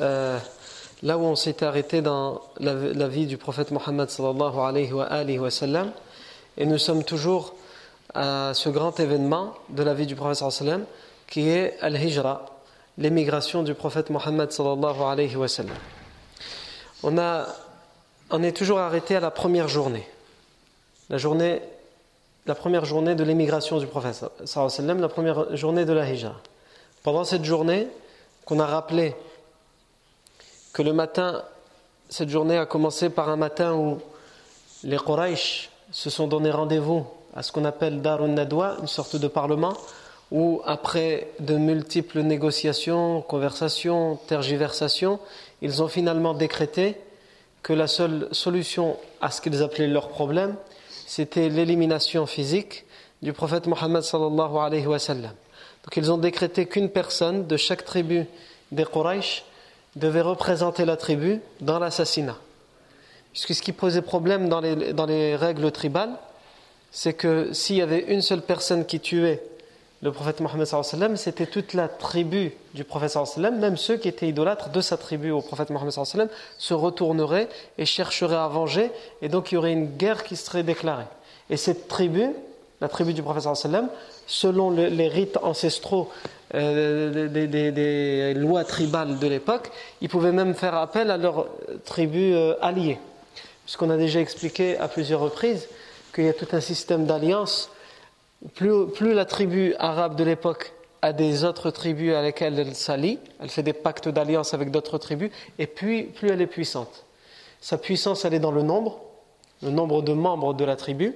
euh, là où on s'est arrêté dans la, vie du prophète Mohammed sallallahu alayhi wa, alayhi et nous sommes toujours à ce grand événement de la vie du prophète sallallahu alayhi wa sallam qui est Al-Hijra, l'émigration du prophète Mohammed sallallahu alayhi wa sallam. On, a, on est toujours arrêté à la première journée, la journée, la première journée de l'émigration du prophète sallallahu la première journée de la Hijra. Pendant cette journée, qu'on a rappelé que le matin, cette journée a commencé par un matin où les Quraysh se sont donné rendez-vous à ce qu'on appelle Darun Nadwa, une sorte de parlement, où après de multiples négociations, conversations, tergiversations, ils ont finalement décrété que la seule solution à ce qu'ils appelaient leur problème, c'était l'élimination physique du prophète Mohammed sallallahu alayhi wa sallam. Donc ils ont décrété qu'une personne de chaque tribu des Quraysh devait représenter la tribu dans l'assassinat. Puisque ce qui posait problème dans les, dans les règles tribales, c'est que s'il y avait une seule personne qui tuait le prophète Mohammed c'était toute la tribu du prophète même ceux qui étaient idolâtres de sa tribu au prophète Mohammed se retourneraient et chercheraient à venger, et donc il y aurait une guerre qui serait déclarée. Et cette tribu, la tribu du prophète selon les rites ancestraux euh, des, lois tribales de l'époque, ils pouvaient même faire appel à leur tribu euh, alliée. Puisqu'on a déjà expliqué à plusieurs reprises qu'il y a tout un système d'alliance. Plus, plus, la tribu arabe de l'époque a des autres tribus à lesquelles elle s'allie, elle fait des pactes d'alliance avec d'autres tribus, et puis plus elle est puissante. Sa puissance, elle est dans le nombre, le nombre de membres de la tribu,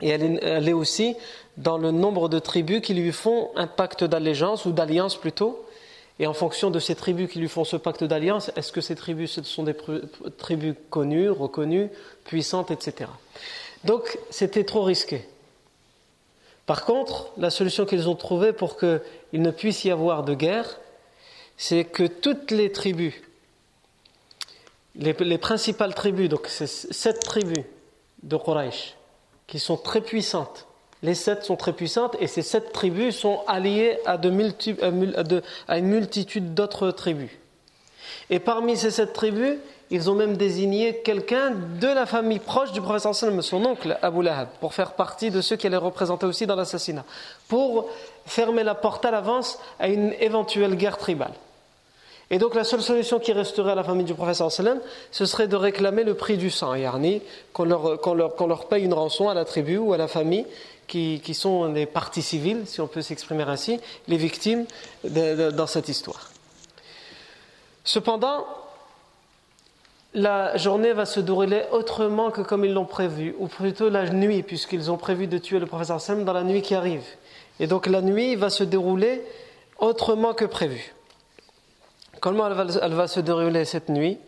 et elle est, aussi dans le nombre de tribus qui lui font un pacte d'allégeance ou d'alliance plutôt. Et en fonction de ces tribus qui lui font ce pacte d'alliance, est-ce que ces tribus sont des tribus connues, reconnues, puissantes, etc. Donc c'était trop risqué. Par contre, la solution qu'ils ont trouvée pour qu'il ne puisse y avoir de guerre, c'est que toutes les tribus, les, les principales tribus, donc c'est sept tribus de Quraysh, qui sont très puissantes, les sept sont très puissantes et ces sept tribus sont alliées de, à une multitude d'autres tribus. Et parmi ces sept tribus, ils ont même désigné quelqu'un de la famille proche du prophète sallam, son oncle Abu Lahab, pour faire partie de ceux qui allaient représenter aussi dans l'assassinat, pour fermer la porte à l'avance à une éventuelle guerre tribale. Et donc la seule solution qui resterait à la famille du prophète sallam, ce serait de réclamer le prix du sang, yarni, qu'on leur, leur, leur paye une rançon à la tribu ou à la famille qui, sont les parties civiles, si on peut s'exprimer ainsi, les victimes dans cette histoire. Cependant, la journée va se dérouler autrement que comme ils l'ont prévu, ou plutôt la nuit, puisqu'ils ont prévu de tuer le professeur Sam dans la nuit qui arrive. Et donc la nuit va se dérouler autrement que prévu. Comment elle va, se dérouler cette nuit?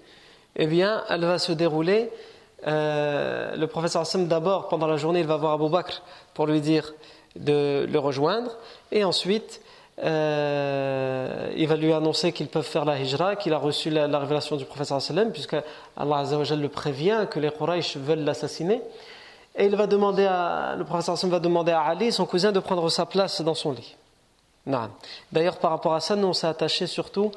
Eh bien, elle va se dérouler euh, le professeur Hassan, d'abord, pendant la journée, il va voir Abu Bakr pour lui dire de le rejoindre. Et ensuite, euh, il va lui annoncer qu'ils peuvent faire la hijra, qu'il a reçu la, la révélation du professeur sallam, puisque Allah Azzawajal le prévient que les Quraysh veulent l'assassiner. et il va demander à, le professeur va demander à Ali, son cousin, de prendre sa place dans son lit. D'ailleurs, par rapport à ça, nous on s'est attaché surtout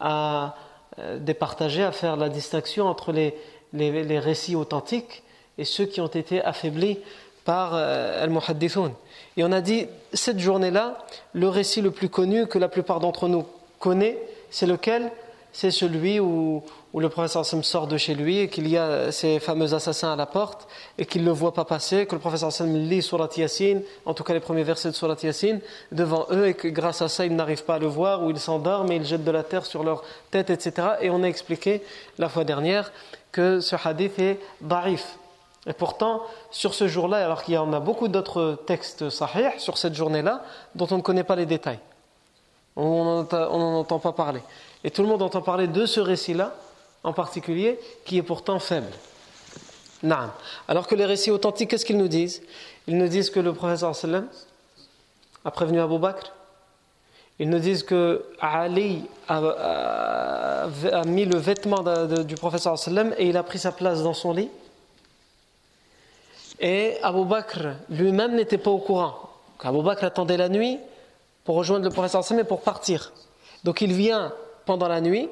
à euh, départager, à faire la distinction entre les, les, récits authentiques et ceux qui ont été affaiblis par euh, Al-Muhaddithun. Et on a dit, cette journée-là, le récit le plus connu que la plupart d'entre nous connaît, c'est lequel? C'est celui où, le professeur Sam sort de chez lui et qu'il y a ces fameux assassins à la porte et qu'il ne le voit pas passer, que le professeur Sam lit Surat Yasin, en tout cas les premiers versets de Surat Yasin, devant eux et que grâce à ça ils n'arrivent pas à le voir ou ils s'endorment et ils jettent de la terre sur leur tête, etc. Et on a expliqué la fois dernière que ce hadith est da'if. Et pourtant, sur ce jour-là, alors qu'il y en a beaucoup d'autres textes sahih sur cette journée-là, dont on ne connaît pas les détails. On n'en entend pas parler. Et tout le monde entend parler de ce récit-là, en particulier, qui est pourtant faible. Alors que les récits authentiques, qu'est-ce qu'ils nous disent? Ils nous disent que le professeur sallam a prévenu Abu Bakr. Ils nous disent que Ali a, mis le vêtement du professeur sallam et il a pris sa place dans son lit. Et Abu Bakr lui-même n'était pas au courant. Abu Bakr attendait la nuit pour rejoindre le professeur sallam et pour partir. Donc il vient pendant la nuit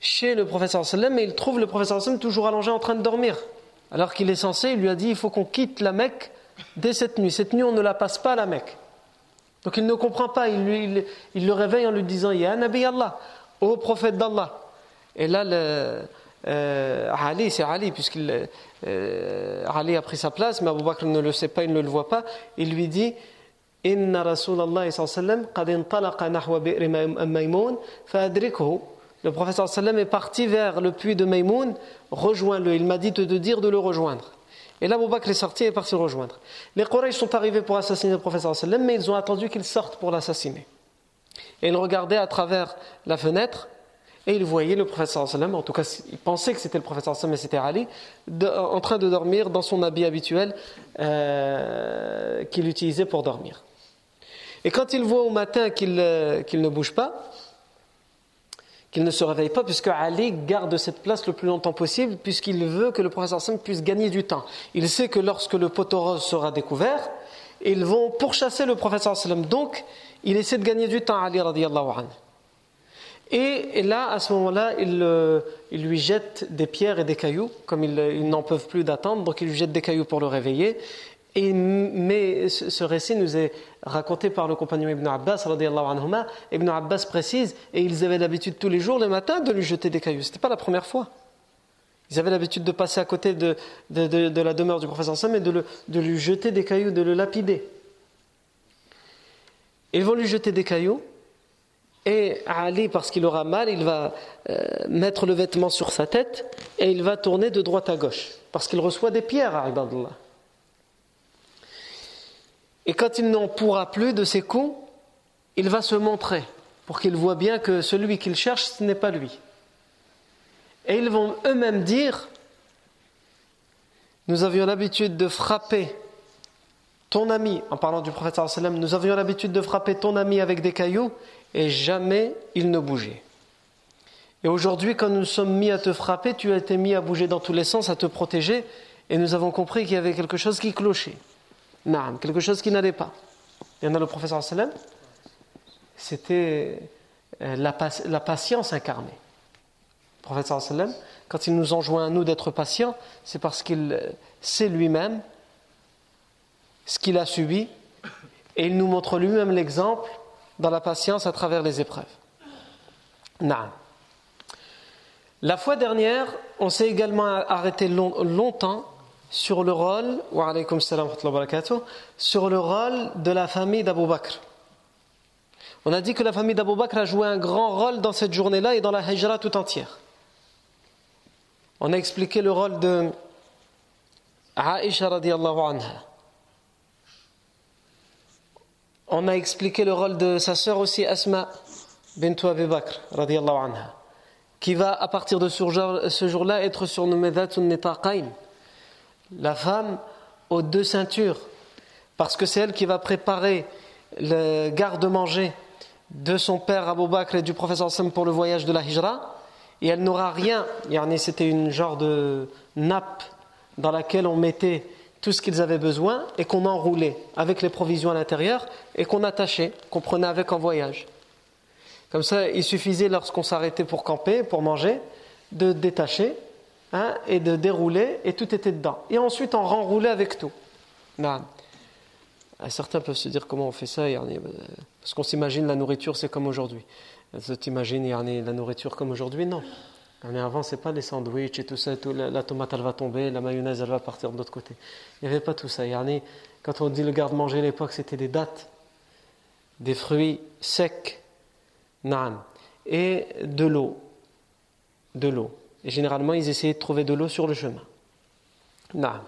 chez le professeur sallam et il trouve le professeur sallam toujours allongé en train de dormir. Alors qu'il est censé, il lui a dit il faut qu'on quitte la Mecque dès cette nuit. Cette nuit, on ne la passe pas à la Mecque. Donc il ne comprend pas, il, il, le réveille en lui disant Ya Nabi Allah, ô prophète d'Allah. Et là, le, euh, Ali, c'est Ali, puisqu'il euh, Ali a pris sa place, mais Abu Bakr ne le sait pas, il ne le voit pas. Il lui dit Inna Rasulallah sallam qad intalaqa nahwa bi'r Maymoun fa'adrikhu. Le prophète sallam est parti vers le puits de Maymoun, rejoins-le. Il m'a dit de dire de le rejoindre. Et là, Abu Bakr est sorti et est parti le rejoindre. Les Quraysh sont arrivés pour assassiner le prophète sallam, mais ils ont attendu qu'il sorte pour l'assassiner. Et ils regardaient à travers la fenêtre et il voyait le prophète sallam, en tout cas il pensait que c'était le prophète sallam, mais c'était Ali, en train de dormir dans son habit habituel euh, qu'il utilisait pour dormir. Et quand il voit au matin qu'il euh, ne bouge pas, qu'il ne se réveille pas, puisque Ali garde cette place le plus longtemps possible, puisqu'il veut que le prophète sallam puisse gagner du temps. Il sait que lorsque le poteau rose sera découvert, ils vont pourchasser le prophète sallam. Donc, il essaie de gagner du temps, Ali radiallahu anhu. Et, là, à ce moment-là, il, il, lui jette des pierres et des cailloux, comme ils, n'en peuvent plus d'attendre, donc il lui jette des cailloux pour le réveiller. Mais ce récit nous est raconté par le compagnon Ibn Abbas, anhuma. Ibn Abbas précise, et ils avaient l'habitude tous les jours, le matin, de lui jeter des cailloux. Ce n'était pas la première fois. Ils avaient l'habitude de passer à côté de, de, la demeure du professeur Sam et de, de lui jeter des cailloux, de le lapider. Ils vont lui jeter des cailloux, et Ali, parce qu'il aura mal, il va euh, mettre le vêtement sur sa tête et il va tourner de droite à gauche, parce qu'il reçoit des pierres à Ibadullah. Et quand il n'en pourra plus de ses coups, il va se montrer pour qu'il voit bien que celui qu'il cherche, ce n'est pas lui. Et ils vont eux-mêmes dire Nous avions l'habitude de frapper ton ami, en parlant du prophète, nous avions l'habitude de frapper ton ami avec des cailloux et jamais il ne bougeait. Et aujourd'hui, quand nous sommes mis à te frapper, tu as été mis à bouger dans tous les sens, à te protéger, et nous avons compris qu'il y avait quelque chose qui clochait. Non, quelque chose qui n'allait pas. Il y en a le professeur sallam, c'était euh, la, patience incarnée. Le professeur sallam, quand il nous enjoint à nous d'être patients, c'est parce qu'il sait lui-même ce qu'il a subi, et il nous montre lui-même l'exemple dans la patience à travers les épreuves. La fois dernière, on s'est également arrêté longtemps sur le rôle, sur le rôle de la famille d'Abu Bakr. On a dit que la famille d'Abu Bakr a joué un grand rôle dans cette journée-là et dans la hijra tout entière. On a expliqué le rôle de Aisha radiallahu anha on a expliqué le rôle de sa sœur aussi, Asma bint Abi Bakr, anha, qui va à partir de ce jour-là être surnommée Dhatun Nitaqain, la femme aux deux ceintures, parce que c'est elle qui va préparer le garde-manger de son père Abu Bakr et du professeur Sam pour le voyage de la Hijra, et elle n'aura rien, c'était une genre de nappe dans laquelle on mettait tout ce qu'ils avaient besoin et qu'on enroulait avec les provisions à l'intérieur et qu'on attachait, qu'on prenait avec en voyage. Comme ça, il suffisait lorsqu'on s'arrêtait pour camper, pour manger, de détacher hein, et de dérouler et tout était dedans. Et ensuite, on renroulait avec tout. Non. Certains peuvent se dire comment on fait ça, parce qu'on s'imagine la nourriture c'est comme aujourd'hui. Tu t'imagines la nourriture comme aujourd'hui Non. Avant, c'est pas les sandwichs et tout ça, la, tomate elle va tomber, la mayonnaise elle va partir de l'autre côté. Il n'y avait pas tout ça. Quand on dit le garde-manger à l'époque, c'était des dattes, des fruits secs, et de l'eau. De l'eau. Et généralement, ils essayaient de trouver de l'eau sur le chemin. Nan.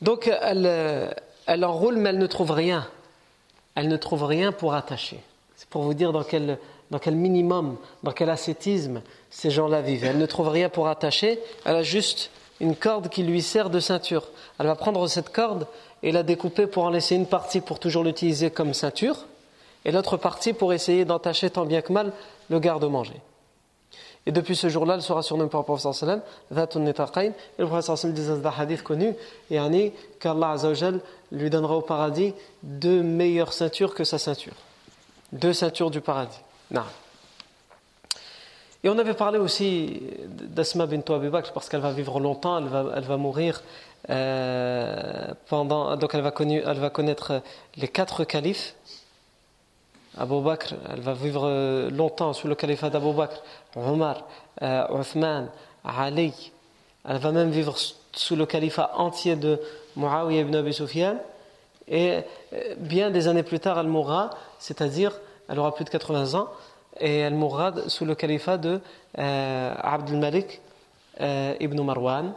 Donc, elle, elle enroule, mais elle ne trouve rien. Elle ne trouve rien pour attacher. C'est pour vous dire dans quel dans quel minimum, dans quel ascétisme ces gens-là vivent. Elle ne trouve rien pour attacher, elle a juste une corde qui lui sert de ceinture. Elle va prendre cette corde et la découper pour en laisser une partie pour toujours l'utiliser comme ceinture, et l'autre partie pour essayer d'entacher tant bien que mal le garde-manger. Et depuis ce jour-là, elle sera surnommée par le prophète sallam. Et le prophète sallam disait dans un hadith connu, et qu'Allah lui donnera au paradis deux meilleures ceintures que sa ceinture. Deux ceintures du paradis. Non. Et on avait parlé aussi d'Asma bint Abi Bakr parce qu'elle va vivre longtemps, elle va, elle va mourir euh, pendant. Donc elle va, elle va connaître les quatre califes. Abu Bakr, elle va vivre longtemps sous le califat d'Abu Bakr, Omar, euh, Uthman, Ali. Elle va même vivre sous le califat entier de Muawiyah ibn Abi Sufyan. Et euh, bien des années plus tard, elle mourra, c'est-à-dire elle aura plus de 80 ans, et elle mourra sous le califat de euh, Abdul Malik euh, ibn Marwan.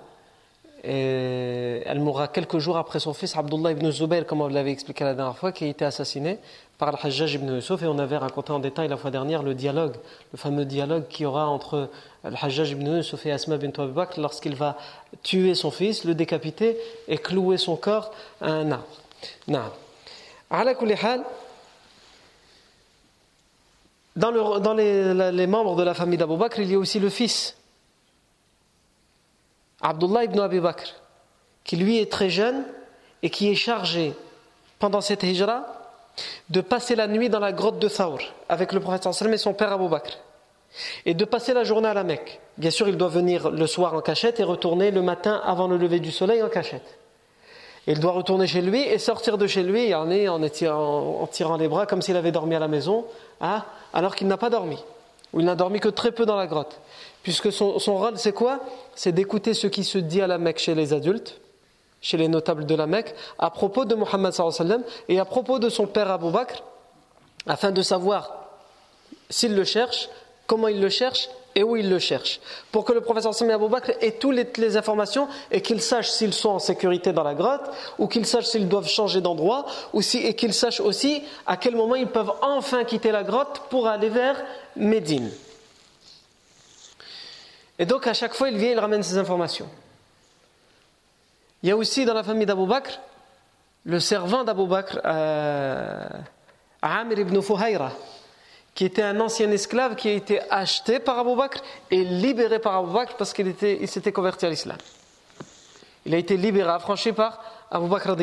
Et elle mourra quelques jours après son fils Abdullah ibn Zubayr, comme on l'avait expliqué la dernière fois, qui a été assassiné par Al-Hajjaj ibn Yusuf. Et on avait raconté en détail la fois dernière le dialogue, le fameux dialogue qu'il y aura entre Al-Hajjaj ibn Yusuf et Asma bint Abi lorsqu'il va tuer son fils, le décapiter et clouer son corps à un arbre. Non. Dans, les, membres de la famille d'Abu Bakr, il y a aussi le fils, Abdullah ibn Abi Bakr, qui lui est très jeune et qui est chargé pendant cette hijra de passer la nuit dans la grotte de Thawr avec le prophète et son père Abu Bakr et de passer la journée à la Mecque. Bien sûr, il doit venir le soir en cachette et retourner le matin avant le lever du soleil en cachette. Il doit retourner chez lui et sortir de chez lui en, en, tirant, en tirant les bras comme s'il avait dormi à la maison Hein, alors qu'il n'a pas dormi, ou il n'a dormi que très peu dans la grotte. Puisque son, rôle, c'est quoi? C'est d'écouter ce qui se dit à la Mecque chez les adultes, chez les notables de la Mecque, à propos de Mohammed et à propos de son père Abu Bakr, afin de savoir s'il le cherche, comment il le cherche et où il le cherche. Pour que le professeur Sami Abou Bakr ait toutes les, informations et qu'il sache s'ils sont en sécurité dans la grotte, ou qu'il sache s'ils doivent changer d'endroit, ou et qu'il sache aussi à quel moment ils peuvent enfin quitter la grotte pour aller vers Médine. Et donc à chaque fois, il vient, il ramène ces informations. Il y a aussi dans la famille d'Abou Bakr le servant d'Abou Bakr, euh, Amir ibn Fuhayra qui était un ancien esclave qui a été acheté par Abu Bakr et libéré par Abu Bakr parce qu'il il s'était converti à l'islam. Il a été libéré, affranchi par Abu Bakr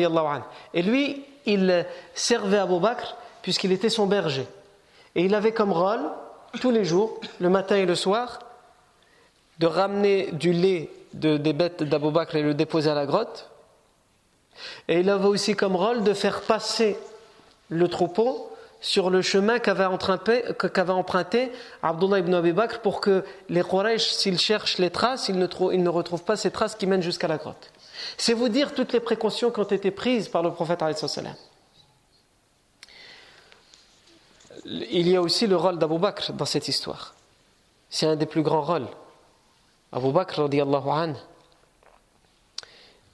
Et lui, il servait Abu Bakr puisqu'il était son berger. Et il avait comme rôle, tous les jours, le matin et le soir, de ramener du lait de, des bêtes d'Abu Bakr et le déposer à la grotte. Et il avait aussi comme rôle de faire passer le troupeau sur le chemin qu'avait emprunté, Abdullah ibn Abi Bakr pour que les Quraysh, s'ils cherchent les traces, ils ne, ils ne retrouvent pas ces traces qui mènent jusqu'à la grotte. C'est vous dire toutes les précautions qui ont été prises par le prophète. Il y a aussi le rôle d'Abu Bakr dans cette histoire. C'est un des plus grands rôles. Abu Bakr, anhu,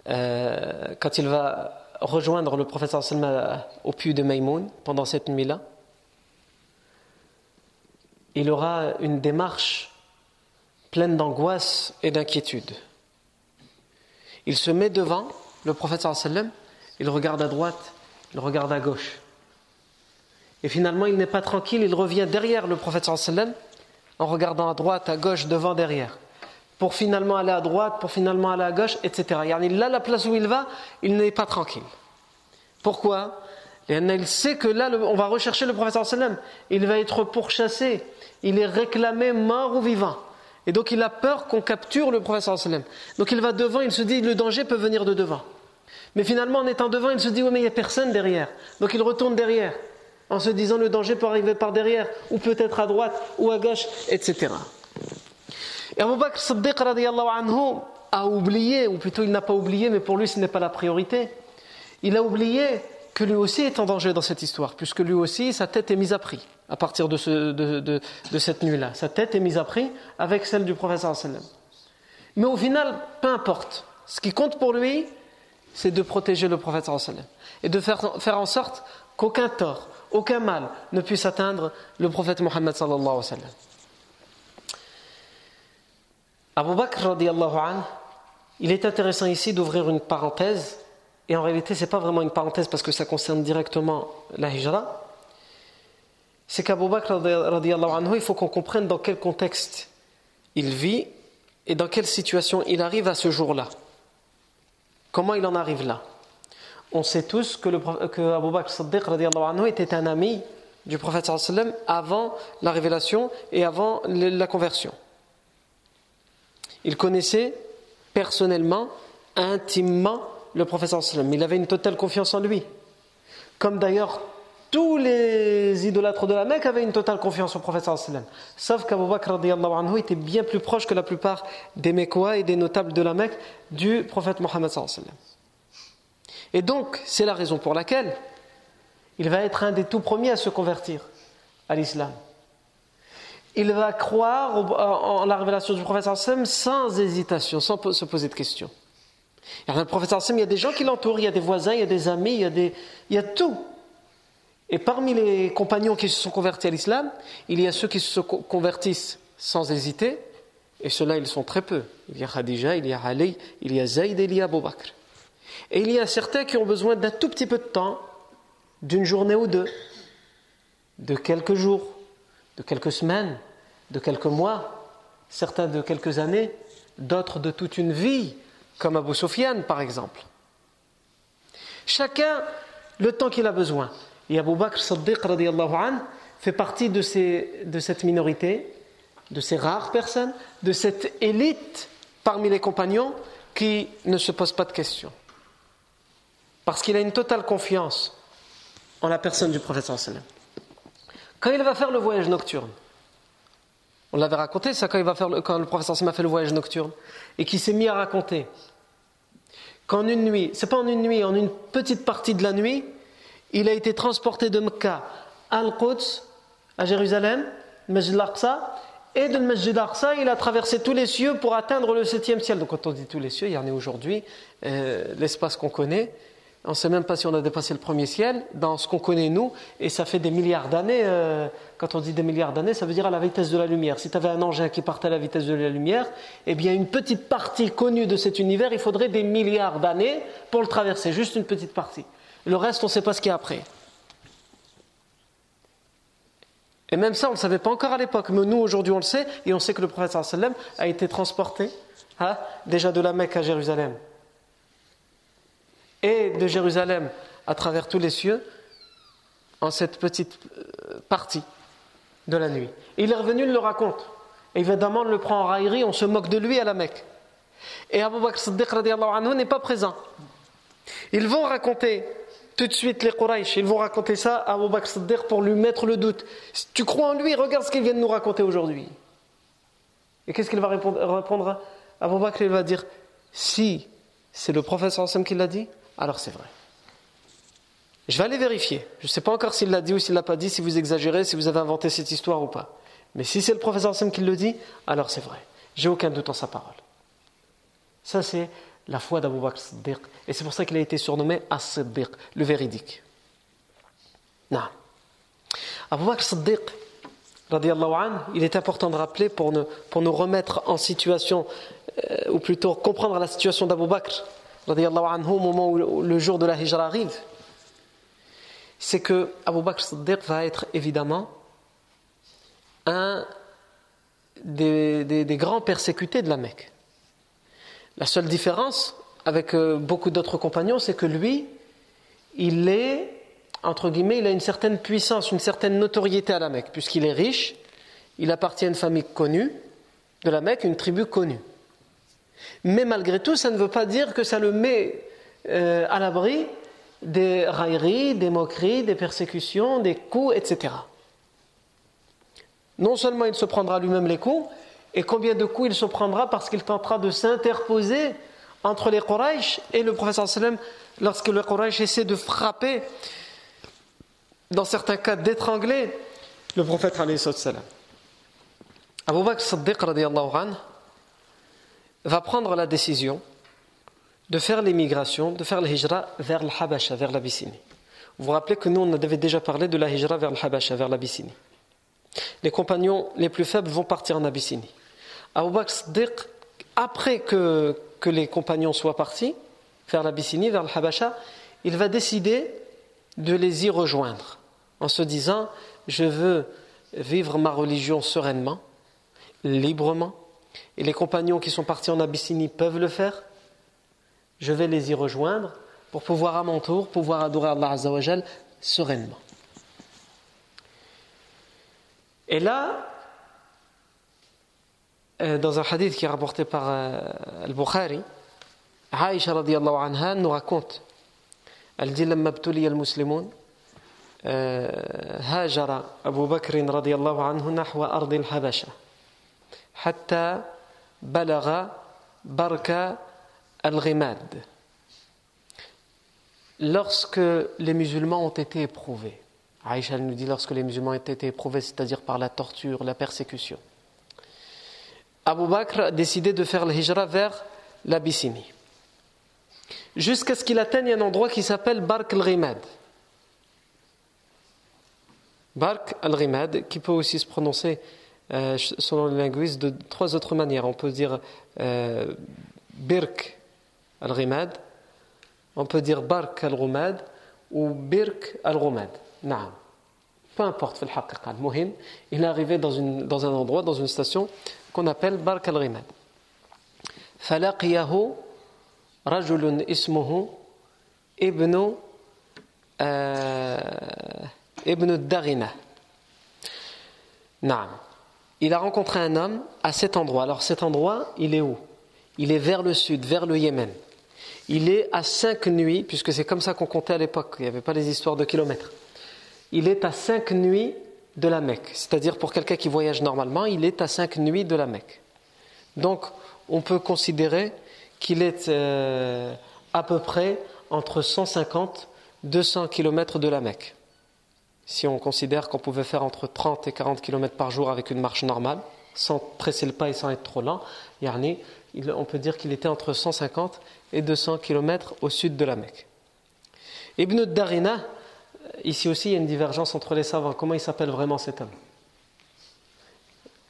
euh, quand il va rejoindre le professeur Salma au puits de Maïmoun pendant cette nuit-là, il aura une démarche pleine d'angoisse et d'inquiétude. Il se met devant le prophète sallam, il regarde à droite, il regarde à gauche. Et finalement, il n'est pas tranquille, il revient derrière le prophète en regardant à droite, à gauche, devant, derrière. Pour finalement aller à droite, pour finalement aller à gauche, etc. Là, la place où il va, il n'est pas tranquille. Pourquoi? Il sait que là, on va rechercher le prophète sallam. Il va être pourchassé. Il est réclamé mort ou vivant. Et donc il a peur qu'on capture le prophète sallam. Donc il va devant, il se dit, le danger peut venir de devant. Mais finalement, en étant devant, il se dit, oui, mais il n'y a personne derrière. Donc il retourne derrière, en se disant, le danger peut arriver par derrière, ou peut-être à droite, ou à gauche, etc. Et Abu Bakr Siddiq anhu, a oublié, ou plutôt il n'a pas oublié, mais pour lui ce n'est pas la priorité. Il a oublié que lui aussi est en danger dans cette histoire, puisque lui aussi sa tête est mise à prix à partir de, ce, de, de, cette nuit-là. Sa tête est mise à prix avec celle du professeur sallam. Mais au final, peu importe. Ce qui compte pour lui, c'est de protéger le prophète sallam et de faire, faire en sorte qu'aucun tort, aucun mal ne puisse atteindre le prophète Mohammed sallallahu. Abu Bakr an, il est intéressant ici d'ouvrir une parenthèse, et en réalité ce n'est pas vraiment une parenthèse parce que ça concerne directement la hijra, c'est qu'Abu Bakr anhu, il faut qu'on comprenne dans quel contexte il vit et dans quelle situation il arrive à ce jour-là. Comment il en arrive là? On sait tous que, le, que Abu Bakr anhu, était un ami du prophète avant la révélation et avant la conversion. Il connaissait personnellement, intimement le professeur sallam. Il avait une totale confiance en lui. Comme d'ailleurs tous les idolâtres de la Mecque avaient une totale confiance au professeur sallam. Sauf qu'Abu Bakr anhu était bien plus proche que la plupart des Mecquois et des notables de la Mecque du prophète Mohammed. Et donc, c'est la raison pour laquelle il va être un des tout premiers à se convertir à l'islam il va croire en la révélation du prophète sans hésitation, sans se poser de questions. A le prophète il y a des gens qui l'entourent, il y a des voisins, il y a des amis, il y a, des, il y a tout. Et parmi les compagnons qui se sont convertis à l'islam, il y a ceux qui se convertissent sans hésiter, et ceux-là, ils sont très peu. Il y a Khadija, il y a Ali, il y a Zayd et il y a Abu Bakr. Et il y a certains qui ont besoin d'un tout petit peu de temps, d'une journée ou deux, de quelques jours, de quelques semaines, de quelques mois, certains de quelques années, d'autres de toute une vie, comme Abu Sufyan par exemple. Chacun le temps qu'il a besoin. Et Abu Bakr Siddiq an, fait partie de, cette minorité, de ces rares personnes, de cette élite parmi les compagnons qui ne se pose pas de questions. Parce qu'il a une totale confiance en la personne du prophète sallam. Quand il va faire le voyage nocturne, on l'avait raconté, ça quand, va faire le, professeur Sim a fait le voyage nocturne, et qui s'est mis à raconter qu'en une nuit, c'est pas en une nuit, en une petite partie de la nuit, il a été transporté de Mecca à Al-Quds, à Jérusalem, Masjid al-Aqsa, et de Masjid il a traversé tous les cieux pour atteindre le septième ciel. Donc quand on dit tous les cieux, il y en a aujourd'hui, euh, l'espace qu'on connaît, on ne sait même pas si on a dépassé le premier ciel dans ce qu'on connaît nous, et ça fait des milliards d'années. Euh, quand on dit des milliards d'années, ça veut dire à la vitesse de la lumière. Si tu avais un engin qui partait à la vitesse de la lumière, eh bien une petite partie connue de cet univers, il faudrait des milliards d'années pour le traverser, juste une petite partie. Le reste, on ne sait pas ce qu'il y a après. Et même ça, on ne le savait pas encore à l'époque, mais nous aujourd'hui on le sait, et on sait que le prophète a été transporté hein, déjà de la Mecque à Jérusalem et de Jérusalem à travers tous les cieux en cette petite euh, partie de la nuit. il est revenu, il le raconte. évidemment, on le prend en raillerie, on se moque de lui à la Mecque. Et Abu Bakr Siddiq n'est pas présent. Ils vont raconter tout de suite les Quraysh, ils vont raconter ça à Abu Bakr Siddiq pour lui mettre le doute. Tu crois en lui, regarde ce qu'il vient de nous raconter aujourd'hui. Et qu'est-ce qu'il va répondre, Abu Bakr? Il va dire si c'est le prophète qui l'a dit, alors c'est vrai. Je vais aller vérifier. Je ne sais pas encore s'il l'a dit ou s'il ne l'a pas dit, si vous exagérez, si vous avez inventé cette histoire ou pas. Mais si c'est le professeur Sam qui le dit, alors c'est vrai. J'ai aucun doute en sa parole. Ça, c'est la foi d'Abu Bakr Siddiq. Et c'est pour ça qu'il a été surnommé As-Siddiq, le véridique. Non. Abu Bakr Siddiq, il est important de rappeler pour nous, pour nous remettre en situation, euh, ou plutôt comprendre la situation d'Abu Bakr au moment où le jour de la hijra arrive, c'est que Abu Bakr Siddiq va être évidemment un des, grands persécutés de la Mecque. La seule différence avec euh, beaucoup d'autres compagnons, c'est que lui, il est, entre guillemets, il a une certaine puissance, une certaine notoriété à la Mecque, puisqu'il est riche, il appartient à une famille connue de la Mecque, une tribu connue. Mais malgré tout, ça ne veut pas dire que ça le met euh, à l'abri des railleries, des moqueries, des persécutions, des coups, etc. Non seulement il se prendra lui-même les coups, et combien de coups il se prendra parce qu'il tentera de s'interposer entre les Quraysh et le professeur lorsque le Quraysh essaie de frapper, dans certains cas d'étrangler le prophète sallam. Abu Bakr Siddiq va prendre la décision de faire l'émigration, de faire la hijra vers l'Habasha, vers l'Abyssinie. Vous vous rappelez que nous, on avait déjà parlé de la hijra vers l'Habasha, vers l'Abyssinie. Les compagnons les plus faibles vont partir en Abyssinie. Abu Bakr après que, que les compagnons soient partis vers l'Abyssinie, vers le Habasha, il va décider de les y rejoindre en se disant Je veux vivre ma religion sereinement, librement, et les compagnons qui sont partis en Abyssinie peuvent le faire. Je vais les y rejoindre pour pouvoir à mon tour pouvoir adorer Allah Azzawajal sereinement. Et là, euh, dans un hadith qui est rapporté par euh, Al-Bukhari, Aïcha radiallahu anha nous raconte elle dit لما ابتلي المسلمون هاجر أبو بكر رضي الله عنه نحو أرض الحبشة حتى Balara Barka al-Rimad. Lorsque les musulmans ont été éprouvés, Aïcha nous dit lorsque les musulmans ont été éprouvés, c'est-à-dire par la torture, la persécution, Abu Bakr a décidé de faire le hijra vers l'Abyssinie, jusqu'à ce qu'il atteigne un endroit qui s'appelle Bark al-Rimad. Bark al-Rimad, qui peut aussi se prononcer euh, selon les linguistes de trois autres manières. On peut dire euh, Birk al-Rimad, on peut dire Bark al-Rumad ou Birk al-Rumad. Peu importe, il est arrivé dans, une, dans un endroit, dans une station qu'on appelle Bark al-Rimad. فلقيه رجل اسمه ابن ابن الدغنة نعم il a rencontré un homme à cet endroit. Alors cet endroit, il est où? Il est vers le sud, vers le Yémen. Il est à cinq nuits, puisque c'est comme ça qu'on comptait à l'époque, il n'y avait pas les histoires de kilomètres. Il est à cinq nuits de la Mecque. C'est-à-dire pour quelqu'un qui voyage normalement, il est à cinq nuits de la Mecque. Donc on peut considérer qu'il est euh, à peu près entre 150 200 km de la Mecque. Si on considère qu'on pouvait faire entre 30 et 40 km par jour avec une marche normale, sans presser le pas et sans être trop lent, on peut dire qu'il était entre 150 et 200 km au sud de la Mecque. Ibn Darina, Ici aussi, il y a une divergence entre les savants. Comment il s'appelle vraiment cet homme?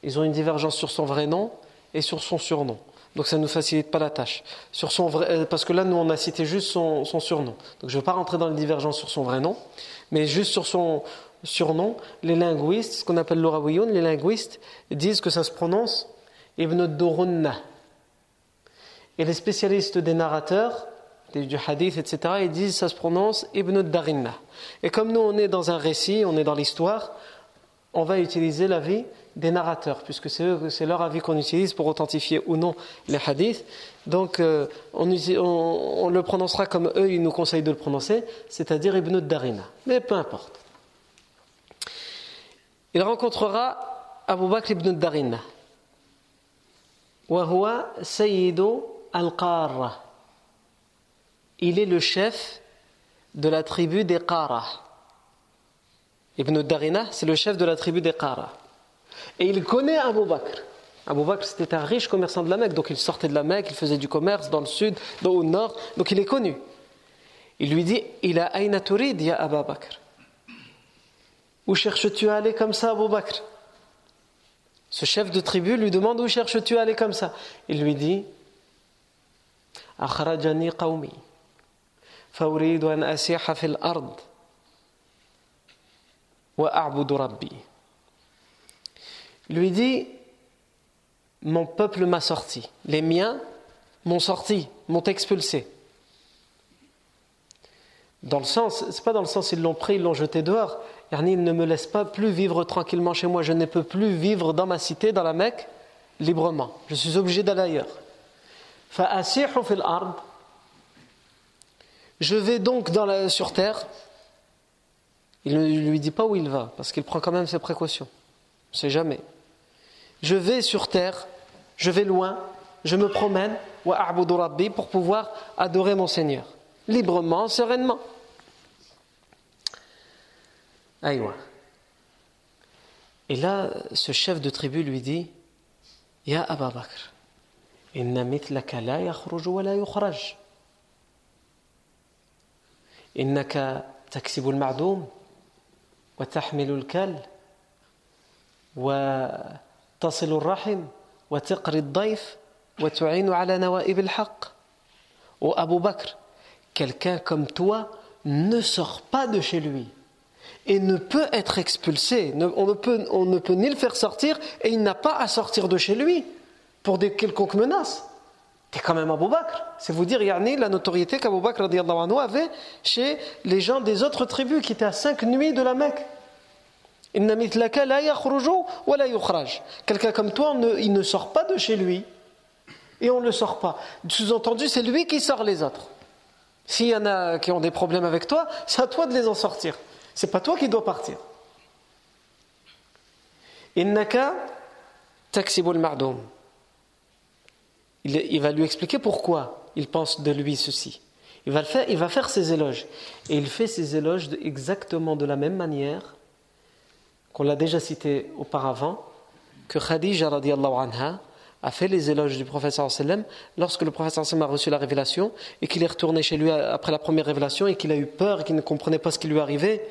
Ils ont une divergence sur son vrai nom et sur son surnom. Donc ça ne nous facilite pas la tâche. Sur son vrai, euh, parce que là, nous, on a cité juste son, surnom. Donc je ne vais pas rentrer dans les divergences sur son vrai nom, mais juste sur son surnom, les linguistes, ce qu'on appelle l'orawiyoun, les linguistes disent que ça se prononce Ibn Durunna. Et les spécialistes des narrateurs du hadith, etc., ils disent ça se prononce Ibn Darinna. Et comme nous, on est dans un récit, on est dans l'histoire, on va utiliser l'avis des narrateurs, puisque c'est leur avis qu'on utilise pour authentifier ou non les hadiths. Donc euh, on, le prononcera comme eux, ils nous conseillent de le prononcer, c'est-à-dire Ibn Darina. Mais peu importe. Il rencontrera Abu Bakr ibn Darina. Wahwa Sayyidu al-Qara. Il est le chef de la tribu des Qara. Ibn Darina, c'est le chef de la tribu des Qara. Et il connaît Abu Bakr. Abu Bakr, c'était un riche commerçant de la Mecque, donc il sortait de la Mecque, il faisait du commerce dans le sud, dans, au nord, donc il est connu. Il lui dit Il a Aïna Turid, ya Abu Bakr? Où cherches-tu à aller comme ça, Abu Bakr? Ce chef de tribu lui demande Où cherches-tu à aller comme ça? Il lui dit Akhrajani qawmi, fawridu an asiha fil ard, wa a'budu. Il lui dit Mon peuple m'a sorti, les miens m'ont sorti, m'ont expulsé. Dans le sens, c'est pas dans le sens ils l'ont pris, ils l'ont jeté dehors. Yarni, il ne me laisse pas plus vivre tranquillement chez moi, je ne peux plus vivre dans ma cité, dans la Mecque, librement. Je suis obligé d'aller ailleurs. fil ard. Je vais donc sur terre. Il ne lui dit pas où il va, parce qu'il prend quand même ses précautions. On ne sait jamais Je vais sur terre, je vais loin, je me promène, pour pouvoir adorer mon Seigneur, librement, sereinement. Et là, ce chef de tribu lui dit Ya Aba Bakr, inna mitlaka la yakhruju wa la yukhraj. إنك تكسب المعدوم وتحمل الكل وتصل الرحم وتقري الضيف وتعين على نوائب الحق Ou Abu Bakr, quelqu'un comme toi ne sort pas de chez lui et ne peut être expulsé. On ne peut, on ne peut ni le faire sortir et il n'a pas à sortir de chez lui pour des quelconques menaces. T'es quand même Abu Bakr. C'est vous dire, Yarni, la notoriété qu'Abu Bakr anhu, avait chez les gens des autres tribus qui étaient à cinq nuits de la Mecque. Quelqu'un comme toi, il ne sort pas de chez lui et on ne le sort pas. Sous-entendu, c'est lui qui sort les autres. S'il y en a qui ont des problèmes avec toi, c'est à toi de les en sortir. C'est pas toi qui dois partir. Il, va lui expliquer pourquoi il pense de lui ceci. Il va, faire, il va faire ses éloges. Et il fait ses éloges exactement de la même manière qu'on l'a déjà cité auparavant, que Khadija anha a fait les éloges du professeur sallam lorsque le professeur sallam a reçu la révélation et qu'il est retourné chez lui après la première révélation et qu'il a eu peur qu'il ne comprenait pas ce qui lui arrivait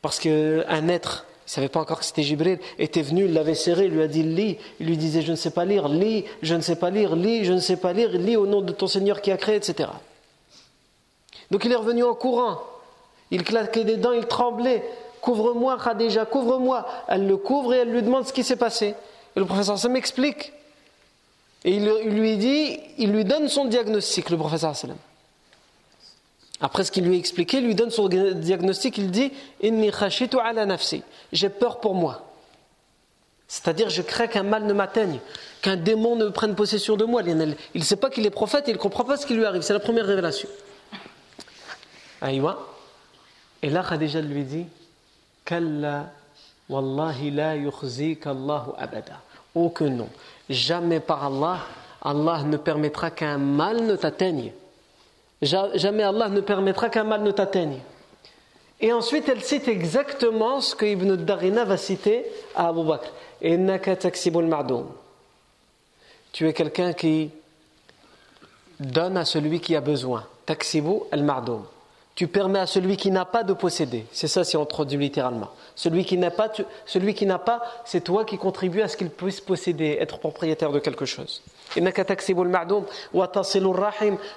parce qu'un être il ne savait pas encore que c'était Jibril, était venu, il l'avait serré, il lui a dit lis, il lui disait je ne sais pas lire, lis, je ne sais pas lire, lis, je ne sais pas lire, lis au nom de ton Seigneur qui a créé, etc. Donc il est revenu en courant, il claquait des dents, il tremblait, couvre-moi Khadija, couvre-moi. Elle le couvre et elle lui demande ce qui s'est passé. Et le professeur Sam m'explique. Et il, lui dit, il lui donne son diagnostic, le professeur Sallam. Après ce qu'il lui a expliqué, il lui donne son diagnostic, il dit. J'ai peur pour moi. C'est-à-dire, je crains qu'un mal ne m'atteigne, qu'un démon ne prenne possession de moi. Il ne sait pas qu'il est prophète et il ne comprend pas ce qui lui arrive. C'est la première révélation. Aïwa. Et là, Khadija lui dit Oh que non. Jamais par Allah, Allah ne permettra qu'un mal ne t'atteigne. Jamais Allah ne permettra qu'un mal ne t'atteigne. Et ensuite, elle cite exactement ce que Ibn Darina va citer à Abu Bakr. Tu es quelqu'un qui donne à celui qui a besoin. Taksibu al-mardoum. Tu permets à celui qui n'a pas de posséder. C'est ça si on traduit littéralement. Celui qui n'a pas, c'est toi qui contribues à ce qu'il puisse posséder, être propriétaire de quelque chose.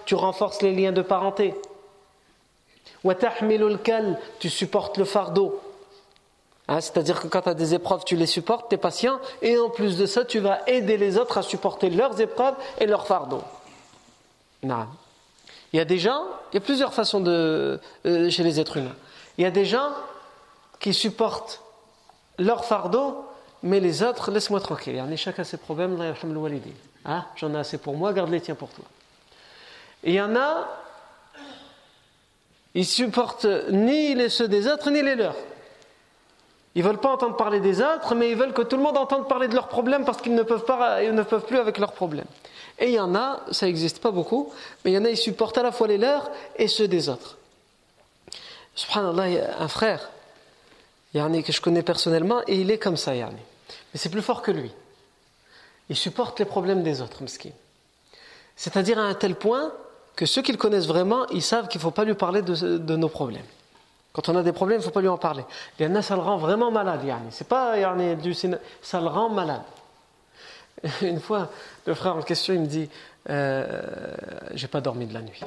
Tu renforces les liens de parenté. Tu supportes le fardeau. Hein, c'est-à-dire que quand tu as des épreuves, tu les supportes, tu es patient, et en plus de ça, tu vas aider les autres à supporter leurs épreuves et leurs fardeaux. Non. Il y a des gens, il y a plusieurs façons de, euh, chez les êtres humains. Il y a des gens qui supportent leur fardeau, mais les autres, laisse-moi tranquille. Il y a chacun ses problèmes, hein, j'en ai assez pour moi, garde les tiens pour toi. Et il y en a, ils supportent ni les ceux des autres, ni les leurs. Ils ne veulent pas entendre parler des autres, mais ils veulent que tout le monde entende parler de leurs problèmes parce qu'ils ne ne peuvent plus avec leurs problèmes. Et il y en a, ça n'existe pas beaucoup, mais il y en a, ils supportent à la fois les leurs et ceux des autres. Subhanallah, il un frère, yani, que je connais personnellement, et il est comme ça, yani. mais c'est plus fort que lui. Il supporte les problèmes des autres, miskin. C'est-à-dire à un tel point que ceux qui le connaissent vraiment, ils savent qu'il ne faut pas lui parler de, nos problèmes. Quand on a des problèmes, il ne faut pas lui en parler. Il y en a, ça le rend vraiment malade. Yani. C'est pas yani, du, ça le rend malade. Une fois, le frère en question, il me dit euh, J'ai pas dormi de la nuit.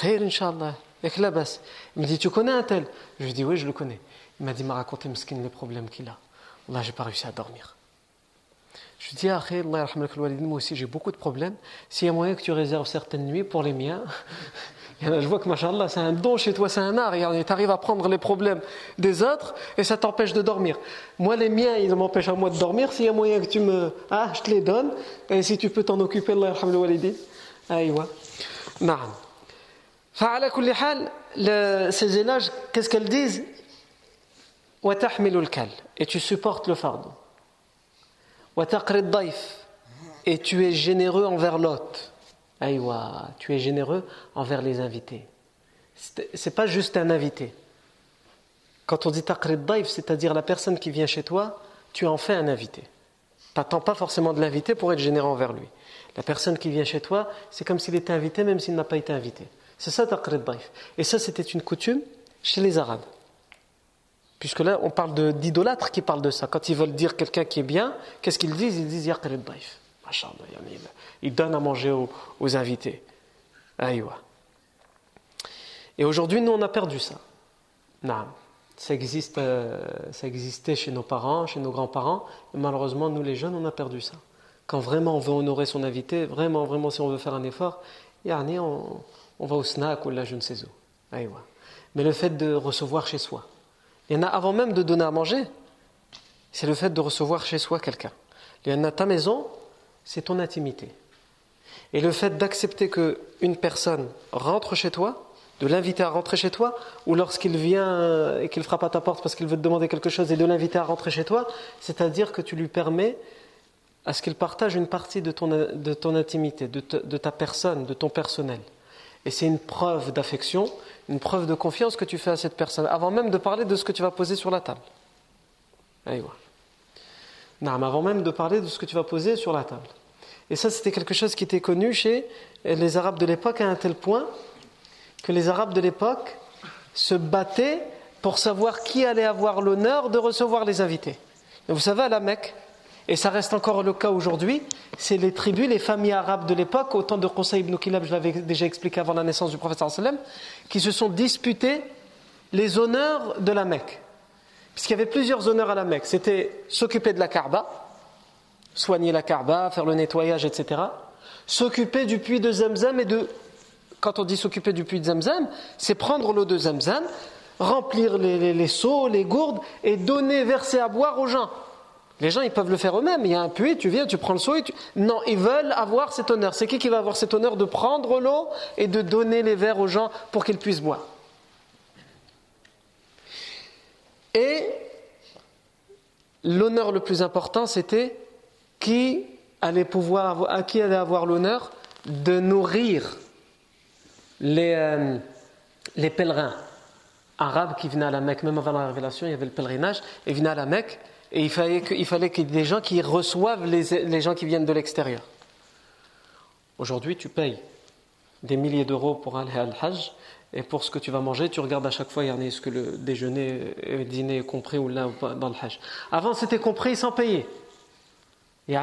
Khair, Inch'Allah. Il me dit Tu connais un tel? Je lui dis Oui, je le connais. Il m'a dit M'a raconté Mskin les problèmes qu'il a. Là, j'ai pas réussi à dormir. Je dis, ah, moi aussi j'ai beaucoup de problèmes. S'il y a moyen que tu réserves certaines nuits pour les miens, je vois que, machallah, c'est un don chez toi, c'est un art. Tu arrives à prendre les problèmes des autres et ça t'empêche de dormir. Moi, les miens, ils m'empêchent à moi de dormir. S'il y a moyen que tu me. Ah, je te les donne. Et si tu peux t'en occuper, Allah walidin. Aïwa. Naam. Kulli hal, ces éloges, qu'est-ce qu'elles disent? Et tu supportes le fardeau. Et tu es généreux envers l'hôte. Aïwa, tu es généreux envers les invités. C'est pas juste un invité. Quand on dit taqrid daif, c'est-à-dire la personne qui vient chez toi, tu en fais un invité. T'attends pas forcément de l'inviter pour être généreux envers lui. La personne qui vient chez toi, c'est comme s'il était invité même s'il n'a pas été invité. C'est ça taqrid daif. Et ça, c'était une coutume chez les Arabes. Puisque là, on parle d'idolâtres qui parlent de ça. Quand ils veulent dire quelqu'un qui est bien, qu'est-ce qu'ils disent? Ils disent Yaqir daif. Ils donnent à manger aux, invités. Aïwa. Et aujourd'hui, nous, on a perdu ça. Ça, existe, euh, ça existait chez nos parents, chez nos grands-parents. Et malheureusement, nous, les jeunes, on a perdu ça. Quand vraiment on veut honorer son invité, vraiment, vraiment, si on veut faire un effort, on, on va au snack ou là, je ne sais où. Aïwa. Mais le fait de recevoir chez soi, il y en a avant même de donner à manger. C'est le fait de recevoir chez soi quelqu'un. Il y en a ta maison, c'est ton intimité. Et le fait d'accepter qu'une personne rentre chez toi, de l'inviter à rentrer chez toi, ou lorsqu'il vient et qu'il frappe à ta porte parce qu'il veut te demander quelque chose et de l'inviter à rentrer chez toi, c'est-à-dire que tu lui permets à ce qu'il partage une partie de ton, de ton intimité, de, de ta personne, de ton personnel. Et c'est une preuve d'affection, une preuve de confiance que tu fais à cette personne, avant même de parler de ce que tu vas poser sur la table. Non, avant même de parler de ce que tu vas poser sur la table. Et ça, c'était quelque chose qui était connu chez les Arabes de l'époque à un tel point que les Arabes de l'époque se battaient pour savoir qui allait avoir l'honneur de recevoir les invités. Vous savez, à la Mecque, et ça reste encore le cas aujourd'hui, c'est les tribus, les familles arabes de l'époque, au temps de Qusay ibn Kilab, je l'avais déjà expliqué avant la naissance du prophète qui se sont disputés les honneurs de la Mecque. Puisqu'il y avait plusieurs honneurs à la Mecque. C'était s'occuper de la Kaaba, soigner la Kaaba, faire le nettoyage, etc. S'occuper du puits de Zamzam et de... Quand on dit s'occuper du puits de Zamzam, c'est prendre l'eau de Zamzam, remplir les, les seaux, les gourdes et donner, verser à boire aux gens. Les gens, ils peuvent le faire eux-mêmes. Il y a un puits, tu viens, tu prends le seau et tu... Non, ils veulent avoir cet honneur. C'est qui qui va avoir cet honneur de prendre l'eau et de donner les verres aux gens pour qu'ils puissent boire? Et l'honneur le plus important, c'était à qui allait avoir l'honneur de nourrir les, euh, les pèlerins arabes qui venaient à la Mecque, même avant la révélation, il y avait le pèlerinage, et venaient à la Mecque et il fallait qu'il y ait des gens qui reçoivent les, gens qui viennent de l'extérieur. Aujourd'hui, tu payes des milliers d'euros pour aller à Al-Hajj, et pour ce que tu vas manger, tu regardes à chaque fois, est-ce que le déjeuner et le dîner est compris ou là dans le Hajj. Avant, c'était compris sans payer. Et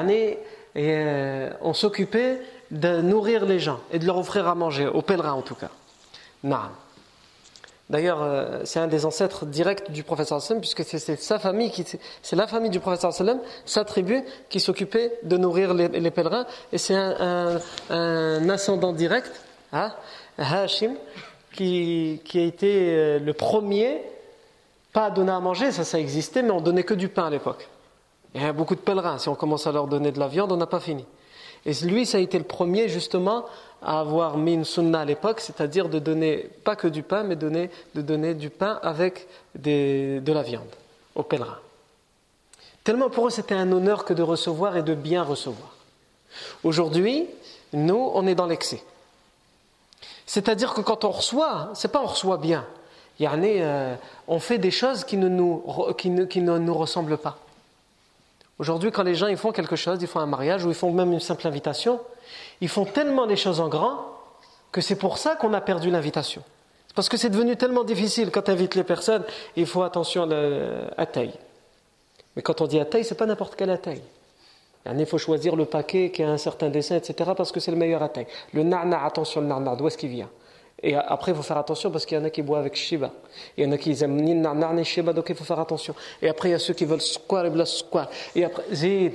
euh, on s'occupait de nourrir les gens et de leur offrir à manger, aux pèlerins en tout cas. Non. D'ailleurs, euh, c'est un des ancêtres directs du professeur sallam, puisque c'est sa famille, c'est la famille du professeur sallam, sa tribu, qui s'occupait de nourrir les, pèlerins, et c'est un, ascendant direct, hein, Hashim, qui, a été euh, le premier, pas à donner à manger, ça, ça existait, mais on donnait que du pain à l'époque. Il y a beaucoup de pèlerins, si on commence à leur donner de la viande, on n'a pas fini. Et lui, ça a été le premier, justement, à avoir mis une sunna à l'époque, c'est-à-dire de donner pas que du pain, mais de donner du pain avec de la viande aux pèlerins. Tellement pour eux c'était un honneur que de recevoir et de bien recevoir. Aujourd'hui, nous, on est dans l'excès. C'est-à-dire que quand on reçoit, c'est pas on reçoit bien. Il y a, euh, on fait des choses qui ne nous, qui ne nous ressemblent pas. Aujourd'hui, quand les gens ils font quelque chose, ils font un mariage ou ils font même une simple invitation, ils font tellement les choses en grand que c'est pour ça qu'on a perdu l'invitation. Parce que c'est devenu tellement difficile quand tu invites les personnes, il faut attention à taille. Mais quand on dit à taille, c'est pas n'importe quelle taille. Il faut choisir le paquet qui a un certain dessin, etc., parce que c'est le meilleur à taille. Le narna, attention, le narna, d'où est-ce qu'il vient et après, il faut faire attention parce qu'il y en a qui boivent avec Shiba. Il y en a qui aiment ni Narnar ni Shiba, donc il faut faire attention. Et après, il y a ceux qui veulent square et bla square. Et après, Zid,